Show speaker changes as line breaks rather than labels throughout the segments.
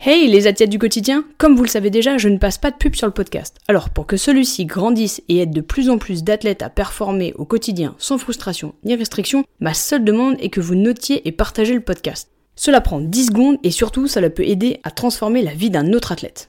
Hey les athlètes du quotidien, comme vous le savez déjà, je ne passe pas de pub sur le podcast. Alors pour que celui-ci grandisse et aide de plus en plus d'athlètes à performer au quotidien sans frustration ni restriction, ma seule demande est que vous notiez et partagez le podcast. Cela prend 10 secondes et surtout cela peut aider à transformer la vie d'un autre athlète.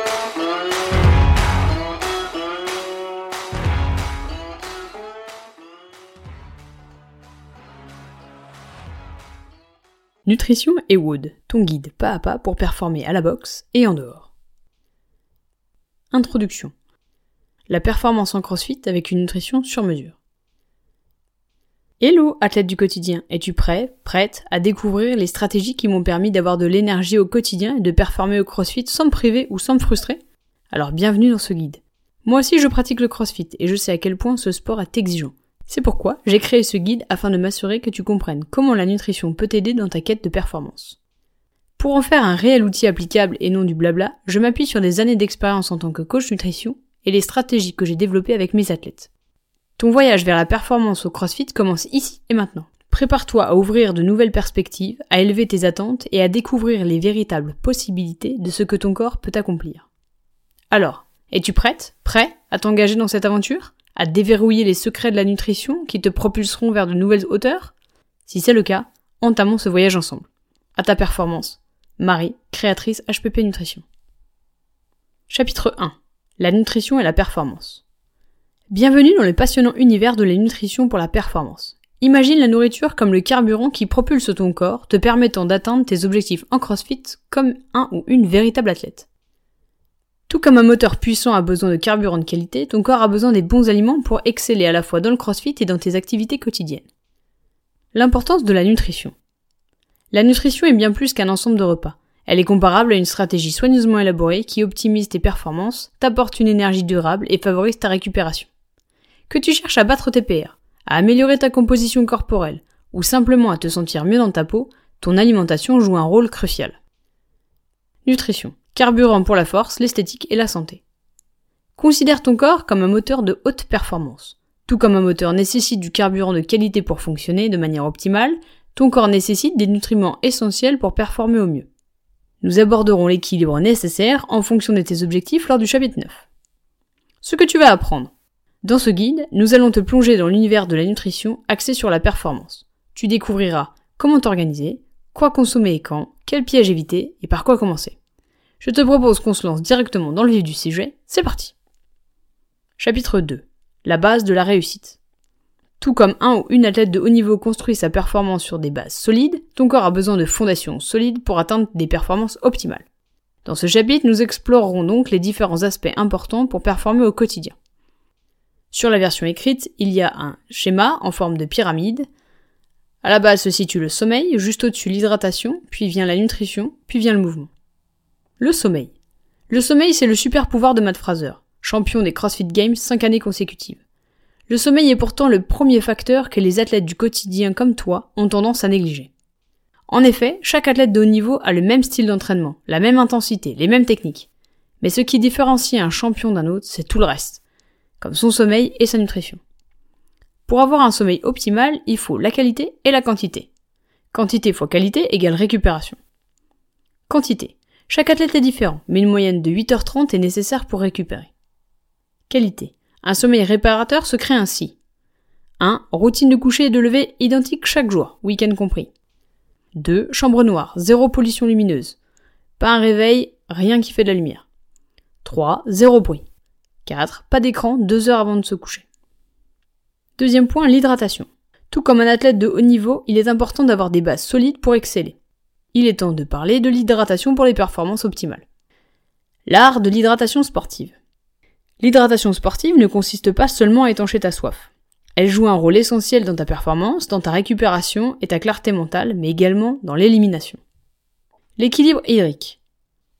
Nutrition et Wood, ton guide pas à pas pour performer à la boxe et en dehors. Introduction. La performance en CrossFit avec une nutrition sur mesure. Hello, athlète du quotidien, es-tu prêt, prête à découvrir les stratégies qui m'ont permis d'avoir de l'énergie au quotidien et de performer au CrossFit sans me priver ou sans me frustrer? Alors bienvenue dans ce guide. Moi aussi je pratique le CrossFit et je sais à quel point ce sport est exigeant. C'est pourquoi j'ai créé ce guide afin de m'assurer que tu comprennes comment la nutrition peut t'aider dans ta quête de performance. Pour en faire un réel outil applicable et non du blabla, je m'appuie sur des années d'expérience en tant que coach nutrition et les stratégies que j'ai développées avec mes athlètes. Ton voyage vers la performance au CrossFit commence ici et maintenant. Prépare-toi à ouvrir de nouvelles perspectives, à élever tes attentes et à découvrir les véritables possibilités de ce que ton corps peut accomplir. Alors, es-tu prête, prêt à t'engager dans cette aventure? À déverrouiller les secrets de la nutrition qui te propulseront vers de nouvelles hauteurs? Si c'est le cas, entamons ce voyage ensemble. À ta performance. Marie, créatrice HPP Nutrition. Chapitre 1. La nutrition et la performance. Bienvenue dans le passionnant univers de la nutrition pour la performance. Imagine la nourriture comme le carburant qui propulse ton corps, te permettant d'atteindre tes objectifs en CrossFit comme un ou une véritable athlète. Tout comme un moteur puissant a besoin de carburant de qualité, ton corps a besoin des bons aliments pour exceller à la fois dans le crossfit et dans tes activités quotidiennes. L'importance de la nutrition. La nutrition est bien plus qu'un ensemble de repas. Elle est comparable à une stratégie soigneusement élaborée qui optimise tes performances, t'apporte une énergie durable et favorise ta récupération. Que tu cherches à battre tes PR, à améliorer ta composition corporelle, ou simplement à te sentir mieux dans ta peau, ton alimentation joue un rôle crucial. Nutrition carburant pour la force, l'esthétique et la santé. Considère ton corps comme un moteur de haute performance. Tout comme un moteur nécessite du carburant de qualité pour fonctionner de manière optimale, ton corps nécessite des nutriments essentiels pour performer au mieux. Nous aborderons l'équilibre nécessaire en fonction de tes objectifs lors du chapitre 9. Ce que tu vas apprendre. Dans ce guide, nous allons te plonger dans l'univers de la nutrition axé sur la performance. Tu découvriras comment t'organiser, quoi consommer et quand, quels pièges éviter et par quoi commencer. Je te propose qu'on se lance directement dans le vif du sujet. C'est parti. Chapitre 2. La base de la réussite. Tout comme un ou une athlète de haut niveau construit sa performance sur des bases solides, ton corps a besoin de fondations solides pour atteindre des performances optimales. Dans ce chapitre, nous explorerons donc les différents aspects importants pour performer au quotidien. Sur la version écrite, il y a un schéma en forme de pyramide. À la base se situe le sommeil, juste au-dessus l'hydratation, puis vient la nutrition, puis vient le mouvement. Le sommeil. Le sommeil, c'est le super pouvoir de Matt Fraser, champion des CrossFit Games 5 années consécutives. Le sommeil est pourtant le premier facteur que les athlètes du quotidien comme toi ont tendance à négliger. En effet, chaque athlète de haut niveau a le même style d'entraînement, la même intensité, les mêmes techniques. Mais ce qui différencie un champion d'un autre, c'est tout le reste, comme son sommeil et sa nutrition. Pour avoir un sommeil optimal, il faut la qualité et la quantité. Quantité fois qualité égale récupération. Quantité. Chaque athlète est différent, mais une moyenne de 8h30 est nécessaire pour récupérer. Qualité. Un sommeil réparateur se crée ainsi. 1. Routine de coucher et de lever identique chaque jour, week-end compris. 2. Chambre noire, zéro pollution lumineuse. Pas un réveil, rien qui fait de la lumière. 3. Zéro bruit. 4. Pas d'écran, 2 heures avant de se coucher. Deuxième point, l'hydratation. Tout comme un athlète de haut niveau, il est important d'avoir des bases solides pour exceller il est temps de parler de l'hydratation pour les performances optimales. L'art de l'hydratation sportive. L'hydratation sportive ne consiste pas seulement à étancher ta soif. Elle joue un rôle essentiel dans ta performance, dans ta récupération et ta clarté mentale, mais également dans l'élimination. L'équilibre hydrique.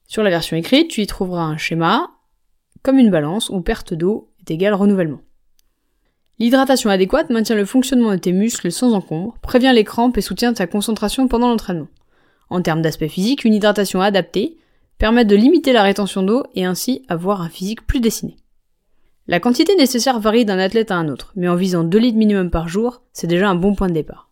Sur la version écrite, tu y trouveras un schéma comme une balance où perte d'eau est égale renouvellement. L'hydratation adéquate maintient le fonctionnement de tes muscles sans encombre, prévient les crampes et soutient ta concentration pendant l'entraînement. En termes d'aspect physique, une hydratation adaptée permet de limiter la rétention d'eau et ainsi avoir un physique plus dessiné. La quantité nécessaire varie d'un athlète à un autre, mais en visant 2 litres minimum par jour, c'est déjà un bon point de départ.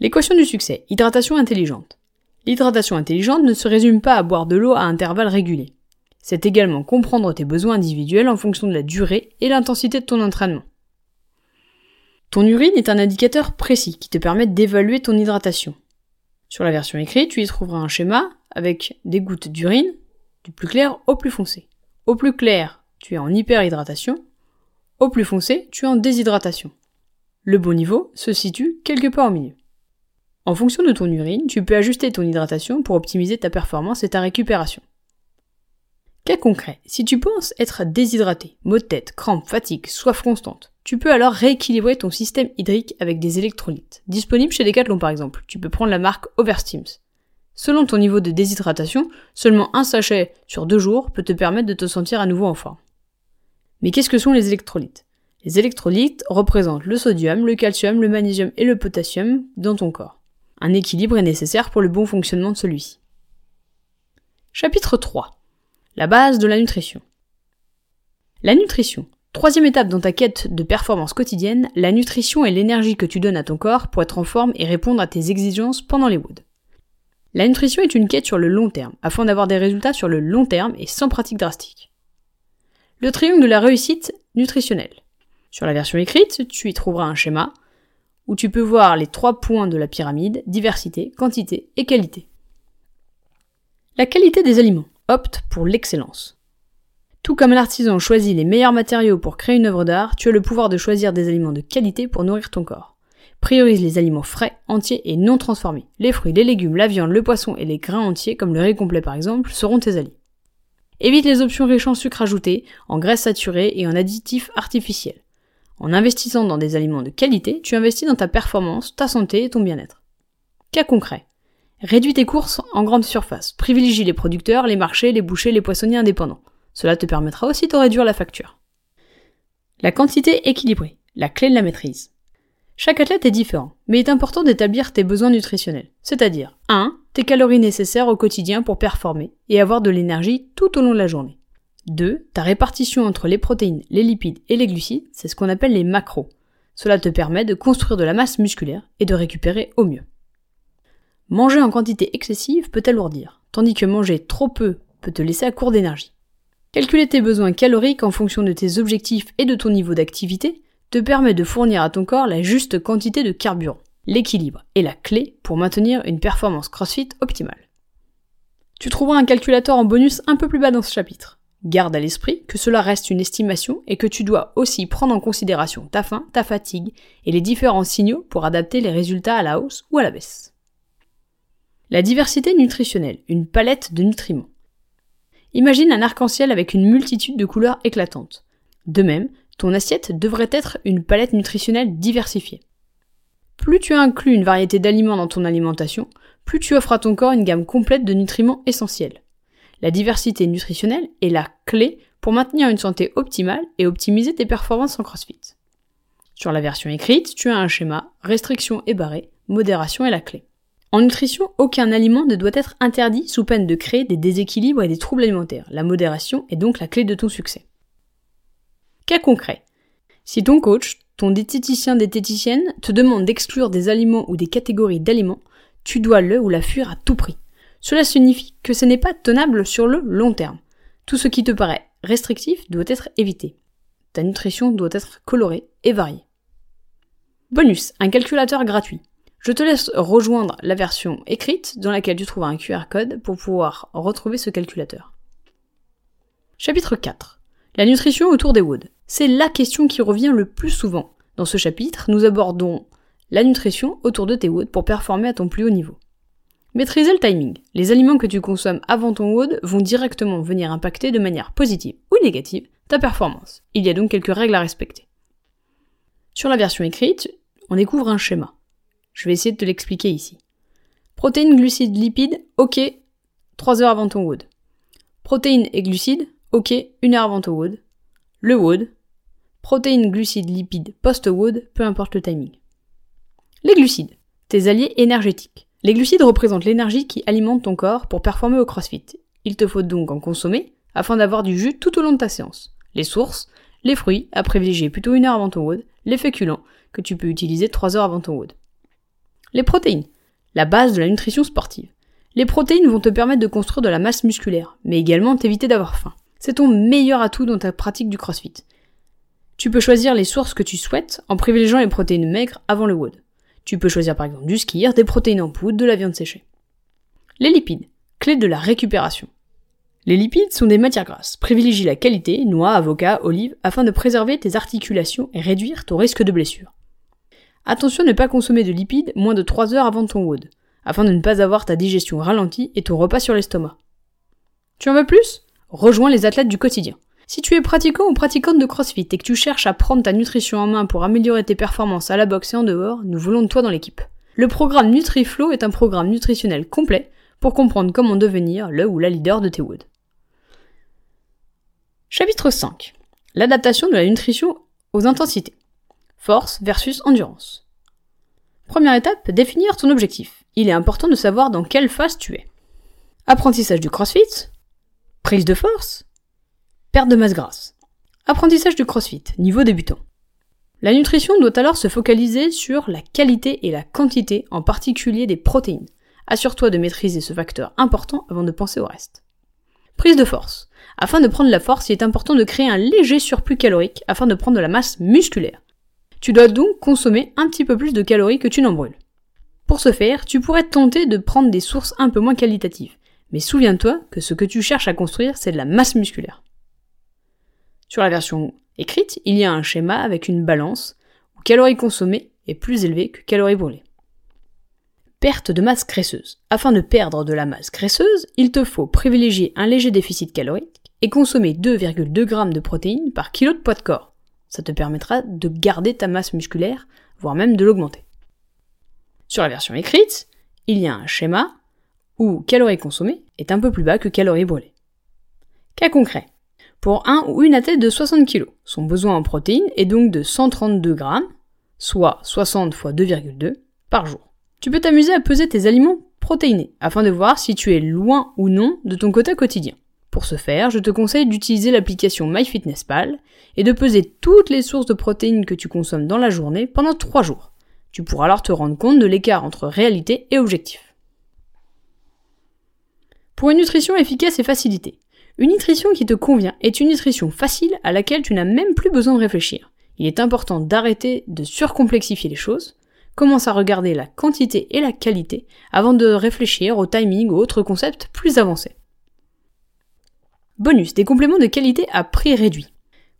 L'équation du succès, hydratation intelligente. L'hydratation intelligente ne se résume pas à boire de l'eau à intervalles réguliers. C'est également comprendre tes besoins individuels en fonction de la durée et l'intensité de ton entraînement. Ton urine est un indicateur précis qui te permet d'évaluer ton hydratation. Sur la version écrite, tu y trouveras un schéma avec des gouttes d'urine du plus clair au plus foncé. Au plus clair, tu es en hyperhydratation. Au plus foncé, tu es en déshydratation. Le bon niveau se situe quelque part au milieu. En fonction de ton urine, tu peux ajuster ton hydratation pour optimiser ta performance et ta récupération. Cas concret, si tu penses être déshydraté, maux de tête, crampes, fatigue, soif constante, tu peux alors rééquilibrer ton système hydrique avec des électrolytes. Disponibles chez Decathlon par exemple, tu peux prendre la marque Oversteams. Selon ton niveau de déshydratation, seulement un sachet sur deux jours peut te permettre de te sentir à nouveau en forme. Mais qu'est-ce que sont les électrolytes? Les électrolytes représentent le sodium, le calcium, le magnésium et le potassium dans ton corps. Un équilibre est nécessaire pour le bon fonctionnement de celui-ci. Chapitre 3. La base de la nutrition. La nutrition. Troisième étape dans ta quête de performance quotidienne, la nutrition est l'énergie que tu donnes à ton corps pour être en forme et répondre à tes exigences pendant les woods. La nutrition est une quête sur le long terme, afin d'avoir des résultats sur le long terme et sans pratique drastique. Le triangle de la réussite nutritionnelle. Sur la version écrite, tu y trouveras un schéma où tu peux voir les trois points de la pyramide, diversité, quantité et qualité. La qualité des aliments. Opte pour l'excellence. Tout comme l'artisan choisit les meilleurs matériaux pour créer une œuvre d'art, tu as le pouvoir de choisir des aliments de qualité pour nourrir ton corps. Priorise les aliments frais, entiers et non transformés. Les fruits, les légumes, la viande, le poisson et les grains entiers, comme le riz complet par exemple, seront tes alliés. Évite les options riches en sucre ajouté, en graisse saturée et en additifs artificiels. En investissant dans des aliments de qualité, tu investis dans ta performance, ta santé et ton bien-être. Cas concret. Réduis tes courses en grande surface. Privilégie les producteurs, les marchés, les bouchers, les poissonniers indépendants. Cela te permettra aussi de réduire la facture. La quantité équilibrée, la clé de la maîtrise. Chaque athlète est différent, mais il est important d'établir tes besoins nutritionnels, c'est-à-dire 1. tes calories nécessaires au quotidien pour performer et avoir de l'énergie tout au long de la journée. 2. Ta répartition entre les protéines, les lipides et les glucides, c'est ce qu'on appelle les macros. Cela te permet de construire de la masse musculaire et de récupérer au mieux. Manger en quantité excessive peut alourdir, tandis que manger trop peu peut te laisser à court d'énergie. Calculer tes besoins caloriques en fonction de tes objectifs et de ton niveau d'activité te permet de fournir à ton corps la juste quantité de carburant. L'équilibre est la clé pour maintenir une performance CrossFit optimale. Tu trouveras un calculateur en bonus un peu plus bas dans ce chapitre. Garde à l'esprit que cela reste une estimation et que tu dois aussi prendre en considération ta faim, ta fatigue et les différents signaux pour adapter les résultats à la hausse ou à la baisse. La diversité nutritionnelle, une palette de nutriments. Imagine un arc-en-ciel avec une multitude de couleurs éclatantes. De même, ton assiette devrait être une palette nutritionnelle diversifiée. Plus tu inclus une variété d'aliments dans ton alimentation, plus tu offres à ton corps une gamme complète de nutriments essentiels. La diversité nutritionnelle est la clé pour maintenir une santé optimale et optimiser tes performances en CrossFit. Sur la version écrite, tu as un schéma restriction et barré, modération est la clé. En nutrition, aucun aliment ne doit être interdit sous peine de créer des déséquilibres et des troubles alimentaires. La modération est donc la clé de ton succès. Cas concret. Si ton coach, ton diététicien diététicienne te demande d'exclure des aliments ou des catégories d'aliments, tu dois le ou la fuir à tout prix. Cela signifie que ce n'est pas tenable sur le long terme. Tout ce qui te paraît restrictif doit être évité. Ta nutrition doit être colorée et variée. Bonus, un calculateur gratuit. Je te laisse rejoindre la version écrite dans laquelle tu trouveras un QR code pour pouvoir retrouver ce calculateur. Chapitre 4. La nutrition autour des woods. C'est la question qui revient le plus souvent. Dans ce chapitre, nous abordons la nutrition autour de tes woods pour performer à ton plus haut niveau. Maîtriser le timing. Les aliments que tu consommes avant ton WOD vont directement venir impacter de manière positive ou négative ta performance. Il y a donc quelques règles à respecter. Sur la version écrite, on découvre un schéma. Je vais essayer de te l'expliquer ici. Protéines, glucides, lipides, ok, 3 heures avant ton WOD. Protéines et glucides, ok, une heure avant ton WOD, le WOD, protéines, glucides, lipides, post-WOD, peu importe le timing. Les glucides, tes alliés énergétiques. Les glucides représentent l'énergie qui alimente ton corps pour performer au crossfit. Il te faut donc en consommer afin d'avoir du jus tout au long de ta séance. Les sources, les fruits, à privilégier plutôt une heure avant ton WOD, les féculents, que tu peux utiliser 3 heures avant ton WOD. Les protéines, la base de la nutrition sportive. Les protéines vont te permettre de construire de la masse musculaire, mais également t'éviter d'avoir faim. C'est ton meilleur atout dans ta pratique du crossfit. Tu peux choisir les sources que tu souhaites en privilégiant les protéines maigres avant le WOD. Tu peux choisir par exemple du skier, des protéines en poudre, de la viande séchée. Les lipides, clé de la récupération. Les lipides sont des matières grasses. Privilégie la qualité, noix, avocat, olive, afin de préserver tes articulations et réduire ton risque de blessure. Attention à ne pas consommer de lipides moins de 3 heures avant ton WOD, afin de ne pas avoir ta digestion ralentie et ton repas sur l'estomac. Tu en veux plus? Rejoins les athlètes du quotidien. Si tu es pratiquant ou pratiquante de CrossFit et que tu cherches à prendre ta nutrition en main pour améliorer tes performances à la boxe et en dehors, nous voulons de toi dans l'équipe. Le programme NutriFlow est un programme nutritionnel complet pour comprendre comment devenir le ou la leader de tes WOD. Chapitre 5. L'adaptation de la nutrition aux intensités. Force versus endurance. Première étape, définir ton objectif. Il est important de savoir dans quelle phase tu es. Apprentissage du crossfit, prise de force, perte de masse grasse. Apprentissage du crossfit, niveau débutant. La nutrition doit alors se focaliser sur la qualité et la quantité, en particulier des protéines. Assure-toi de maîtriser ce facteur important avant de penser au reste. Prise de force. Afin de prendre la force, il est important de créer un léger surplus calorique afin de prendre de la masse musculaire. Tu dois donc consommer un petit peu plus de calories que tu n'en brûles. Pour ce faire, tu pourrais tenter de prendre des sources un peu moins qualitatives. Mais souviens-toi que ce que tu cherches à construire, c'est de la masse musculaire. Sur la version écrite, il y a un schéma avec une balance où calories consommées est plus élevé que calories brûlées. Perte de masse graisseuse. Afin de perdre de la masse graisseuse, il te faut privilégier un léger déficit calorique et consommer 2,2 g de protéines par kilo de poids de corps. Ça te permettra de garder ta masse musculaire, voire même de l'augmenter. Sur la version écrite, il y a un schéma où calories consommées est un peu plus bas que calories brûlées. Cas concret. Pour un ou une athlète de 60 kg, son besoin en protéines est donc de 132 g, soit 60 x 2,2 par jour. Tu peux t'amuser à peser tes aliments protéinés afin de voir si tu es loin ou non de ton quota quotidien. Pour ce faire, je te conseille d'utiliser l'application MyFitnessPal et de peser toutes les sources de protéines que tu consommes dans la journée pendant 3 jours. Tu pourras alors te rendre compte de l'écart entre réalité et objectif. Pour une nutrition efficace et facilitée, une nutrition qui te convient est une nutrition facile à laquelle tu n'as même plus besoin de réfléchir. Il est important d'arrêter de surcomplexifier les choses, commence à regarder la quantité et la qualité avant de réfléchir au timing ou autres concepts plus avancés. Bonus, des compléments de qualité à prix réduit.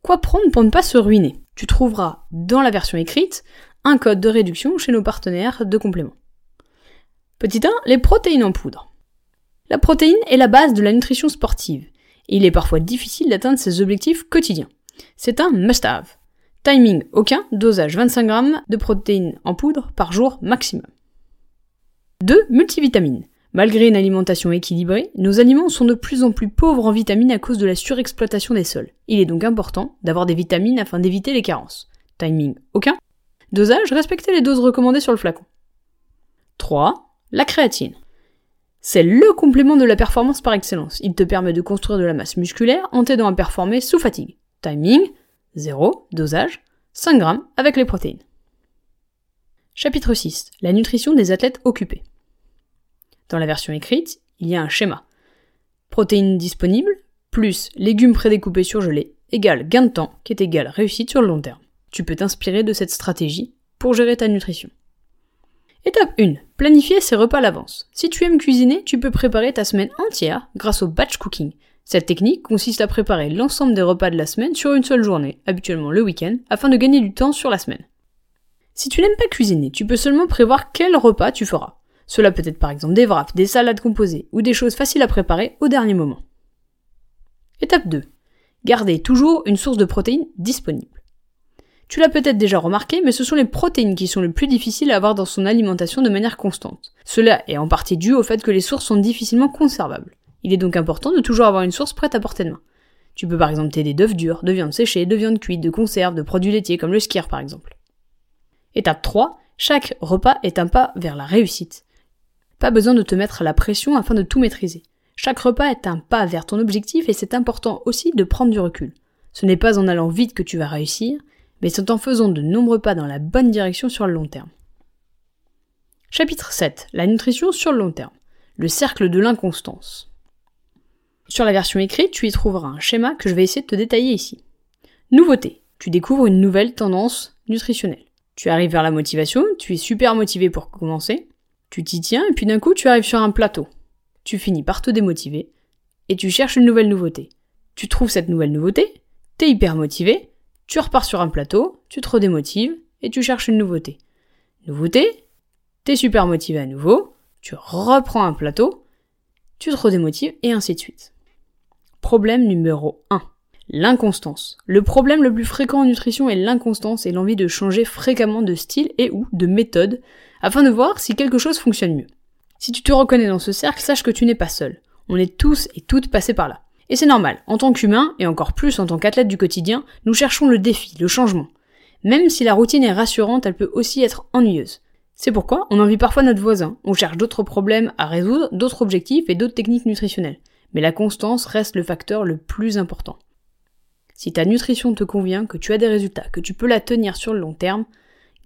Quoi prendre pour ne pas se ruiner? Tu trouveras dans la version écrite un code de réduction chez nos partenaires de compléments. Petit 1, les protéines en poudre. La protéine est la base de la nutrition sportive. Il est parfois difficile d'atteindre ses objectifs quotidiens. C'est un must-have. Timing aucun, dosage 25 g de protéines en poudre par jour maximum. 2. Multivitamines. Malgré une alimentation équilibrée, nos aliments sont de plus en plus pauvres en vitamines à cause de la surexploitation des sols. Il est donc important d'avoir des vitamines afin d'éviter les carences. Timing aucun. Dosage, respectez les doses recommandées sur le flacon. 3. La créatine. C'est le complément de la performance par excellence. Il te permet de construire de la masse musculaire en t'aidant à performer sous fatigue. Timing 0. Dosage 5 g avec les protéines. Chapitre 6. La nutrition des athlètes occupés. Dans la version écrite, il y a un schéma. Protéines disponibles, plus légumes prédécoupés surgelés, égale gain de temps, qui est égal réussite sur le long terme. Tu peux t'inspirer de cette stratégie pour gérer ta nutrition. Étape 1. Planifier ses repas à l'avance. Si tu aimes cuisiner, tu peux préparer ta semaine entière grâce au batch cooking. Cette technique consiste à préparer l'ensemble des repas de la semaine sur une seule journée, habituellement le week-end, afin de gagner du temps sur la semaine. Si tu n'aimes pas cuisiner, tu peux seulement prévoir quel repas tu feras. Cela peut être par exemple des wraps, des salades composées ou des choses faciles à préparer au dernier moment. Étape 2. Gardez toujours une source de protéines disponible. Tu l'as peut-être déjà remarqué, mais ce sont les protéines qui sont le plus difficiles à avoir dans son alimentation de manière constante. Cela est en partie dû au fait que les sources sont difficilement conservables. Il est donc important de toujours avoir une source prête à portée de main. Tu peux par exemple t'aider d'œufs durs, de viande séchée, de viande cuite, de conserves, de produits laitiers comme le skier par exemple. Étape 3, chaque repas est un pas vers la réussite. Pas besoin de te mettre la pression afin de tout maîtriser. Chaque repas est un pas vers ton objectif et c'est important aussi de prendre du recul. Ce n'est pas en allant vite que tu vas réussir, mais c'est en faisant de nombreux pas dans la bonne direction sur le long terme. Chapitre 7. La nutrition sur le long terme. Le cercle de l'inconstance. Sur la version écrite, tu y trouveras un schéma que je vais essayer de te détailler ici. Nouveauté. Tu découvres une nouvelle tendance nutritionnelle. Tu arrives vers la motivation, tu es super motivé pour commencer, tu t'y tiens et puis d'un coup tu arrives sur un plateau. Tu finis par te démotiver et tu cherches une nouvelle nouveauté. Tu trouves cette nouvelle nouveauté, t'es hyper motivé, tu repars sur un plateau, tu te redémotives et tu cherches une nouveauté. Nouveauté, t'es super motivé à nouveau, tu reprends un plateau, tu te redémotives et ainsi de suite. Problème numéro 1. L'inconstance. Le problème le plus fréquent en nutrition est l'inconstance et l'envie de changer fréquemment de style et ou de méthode afin de voir si quelque chose fonctionne mieux. Si tu te reconnais dans ce cercle, sache que tu n'es pas seul. On est tous et toutes passés par là. Et c'est normal, en tant qu'humain, et encore plus en tant qu'athlète du quotidien, nous cherchons le défi, le changement. Même si la routine est rassurante, elle peut aussi être ennuyeuse. C'est pourquoi on envie parfois notre voisin, on cherche d'autres problèmes à résoudre, d'autres objectifs et d'autres techniques nutritionnelles. Mais la constance reste le facteur le plus important. Si ta nutrition te convient, que tu as des résultats, que tu peux la tenir sur le long terme,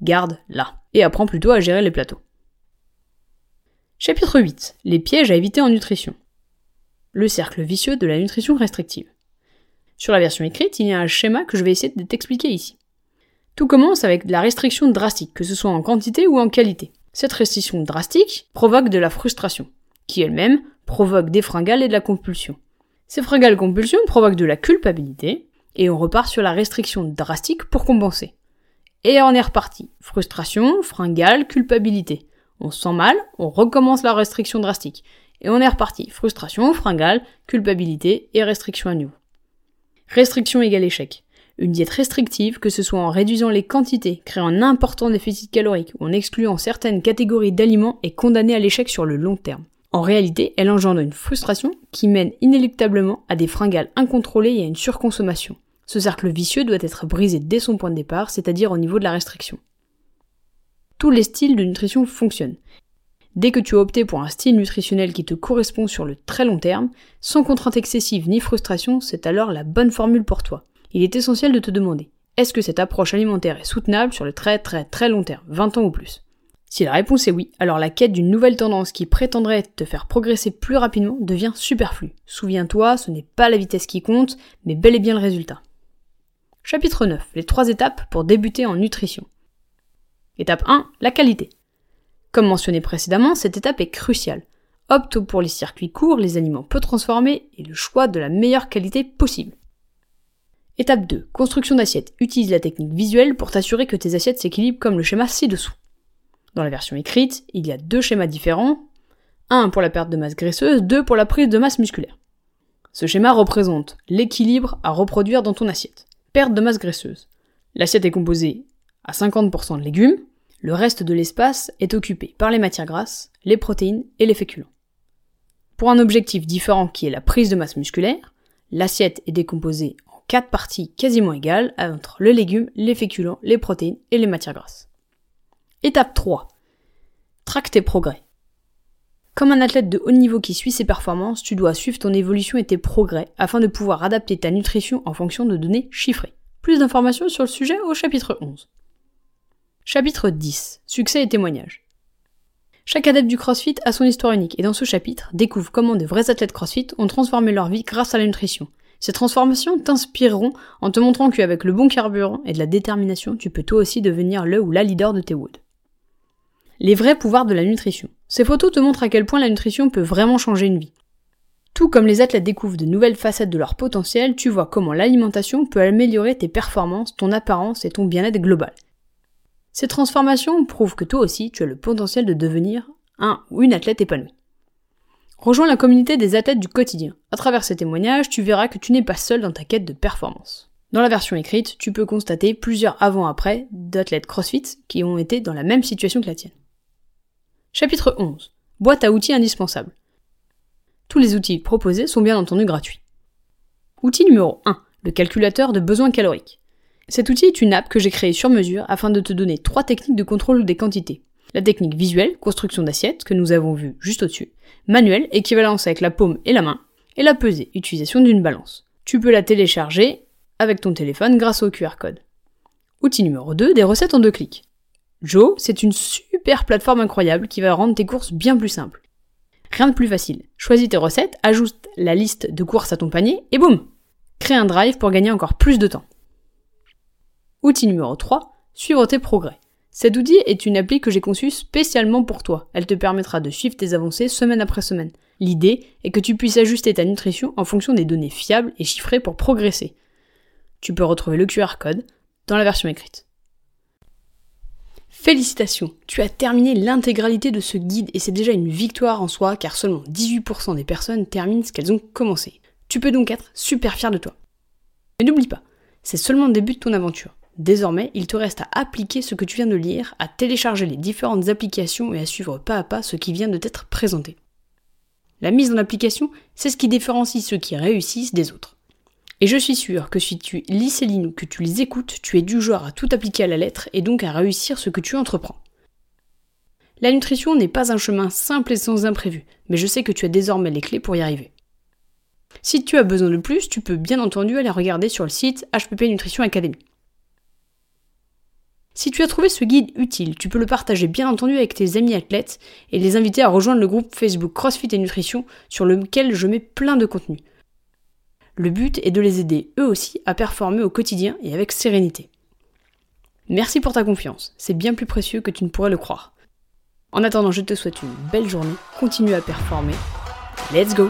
garde-la. Et apprends plutôt à gérer les plateaux. Chapitre 8. Les pièges à éviter en nutrition le cercle vicieux de la nutrition restrictive. Sur la version écrite, il y a un schéma que je vais essayer de t'expliquer ici. Tout commence avec de la restriction drastique, que ce soit en quantité ou en qualité. Cette restriction drastique provoque de la frustration, qui elle-même provoque des fringales et de la compulsion. Ces fringales compulsions provoquent de la culpabilité, et on repart sur la restriction drastique pour compenser. Et on est reparti. Frustration, fringale, culpabilité. On se sent mal, on recommence la restriction drastique. Et on est reparti. Frustration, fringale, culpabilité et restriction à nouveau. Restriction égale échec. Une diète restrictive, que ce soit en réduisant les quantités, créant un important déficit calorique ou en excluant certaines catégories d'aliments, est condamnée à l'échec sur le long terme. En réalité, elle engendre une frustration qui mène inéluctablement à des fringales incontrôlées et à une surconsommation. Ce cercle vicieux doit être brisé dès son point de départ, c'est-à-dire au niveau de la restriction. Tous les styles de nutrition fonctionnent, Dès que tu as opté pour un style nutritionnel qui te correspond sur le très long terme, sans contrainte excessive ni frustration, c'est alors la bonne formule pour toi. Il est essentiel de te demander, est-ce que cette approche alimentaire est soutenable sur le très très très long terme, 20 ans ou plus? Si la réponse est oui, alors la quête d'une nouvelle tendance qui prétendrait te faire progresser plus rapidement devient superflue. Souviens-toi, ce n'est pas la vitesse qui compte, mais bel et bien le résultat. Chapitre 9. Les trois étapes pour débuter en nutrition. Étape 1. La qualité. Comme mentionné précédemment, cette étape est cruciale. Opte pour les circuits courts, les aliments peu transformés et le choix de la meilleure qualité possible. Étape 2. Construction d'assiettes. Utilise la technique visuelle pour t'assurer que tes assiettes s'équilibrent comme le schéma ci-dessous. Dans la version écrite, il y a deux schémas différents. Un pour la perte de masse graisseuse, deux pour la prise de masse musculaire. Ce schéma représente l'équilibre à reproduire dans ton assiette. Perte de masse graisseuse. L'assiette est composée à 50% de légumes, le reste de l'espace est occupé par les matières grasses, les protéines et les féculents. Pour un objectif différent qui est la prise de masse musculaire, l'assiette est décomposée en quatre parties quasiment égales entre le légume, les féculents, les protéines et les matières grasses. Étape 3. Traque progrès. Comme un athlète de haut niveau qui suit ses performances, tu dois suivre ton évolution et tes progrès afin de pouvoir adapter ta nutrition en fonction de données chiffrées. Plus d'informations sur le sujet au chapitre 11. Chapitre 10. Succès et témoignages. Chaque adepte du CrossFit a son histoire unique et dans ce chapitre, découvre comment de vrais athlètes CrossFit ont transformé leur vie grâce à la nutrition. Ces transformations t'inspireront en te montrant qu'avec le bon carburant et de la détermination, tu peux toi aussi devenir le ou la leader de tes woods. Les vrais pouvoirs de la nutrition. Ces photos te montrent à quel point la nutrition peut vraiment changer une vie. Tout comme les athlètes découvrent de nouvelles facettes de leur potentiel, tu vois comment l'alimentation peut améliorer tes performances, ton apparence et ton bien-être global. Ces transformations prouvent que toi aussi, tu as le potentiel de devenir un ou une athlète épanouie. Rejoins la communauté des athlètes du quotidien. À travers ces témoignages, tu verras que tu n'es pas seul dans ta quête de performance. Dans la version écrite, tu peux constater plusieurs avant-après d'athlètes CrossFit qui ont été dans la même situation que la tienne. Chapitre 11. Boîte à outils indispensables. Tous les outils proposés sont bien entendu gratuits. Outil numéro 1, le calculateur de besoins caloriques. Cet outil est une app que j'ai créée sur mesure afin de te donner trois techniques de contrôle des quantités. La technique visuelle, construction d'assiettes, que nous avons vu juste au-dessus, manuelle, équivalence avec la paume et la main, et la pesée, utilisation d'une balance. Tu peux la télécharger avec ton téléphone grâce au QR code. Outil numéro 2, des recettes en deux clics. Joe, c'est une super plateforme incroyable qui va rendre tes courses bien plus simples. Rien de plus facile. Choisis tes recettes, ajoute la liste de courses à ton panier et boum Crée un drive pour gagner encore plus de temps. Outil numéro 3, suivre tes progrès. Cet outil est une appli que j'ai conçue spécialement pour toi. Elle te permettra de suivre tes avancées semaine après semaine. L'idée est que tu puisses ajuster ta nutrition en fonction des données fiables et chiffrées pour progresser. Tu peux retrouver le QR code dans la version écrite. Félicitations, tu as terminé l'intégralité de ce guide et c'est déjà une victoire en soi car seulement 18% des personnes terminent ce qu'elles ont commencé. Tu peux donc être super fier de toi. Mais n'oublie pas, c'est seulement le début de ton aventure. Désormais, il te reste à appliquer ce que tu viens de lire, à télécharger les différentes applications et à suivre pas à pas ce qui vient de t'être présenté. La mise en application, c'est ce qui différencie ceux qui réussissent des autres. Et je suis sûre que si tu lis ces lignes ou que tu les écoutes, tu es du genre à tout appliquer à la lettre et donc à réussir ce que tu entreprends. La nutrition n'est pas un chemin simple et sans imprévu, mais je sais que tu as désormais les clés pour y arriver. Si tu as besoin de plus, tu peux bien entendu aller regarder sur le site HPP Nutrition Academy. Si tu as trouvé ce guide utile, tu peux le partager bien entendu avec tes amis athlètes et les inviter à rejoindre le groupe Facebook CrossFit et Nutrition sur lequel je mets plein de contenu. Le but est de les aider eux aussi à performer au quotidien et avec sérénité. Merci pour ta confiance, c'est bien plus précieux que tu ne pourrais le croire. En attendant, je te souhaite une belle journée, continue à performer. Let's go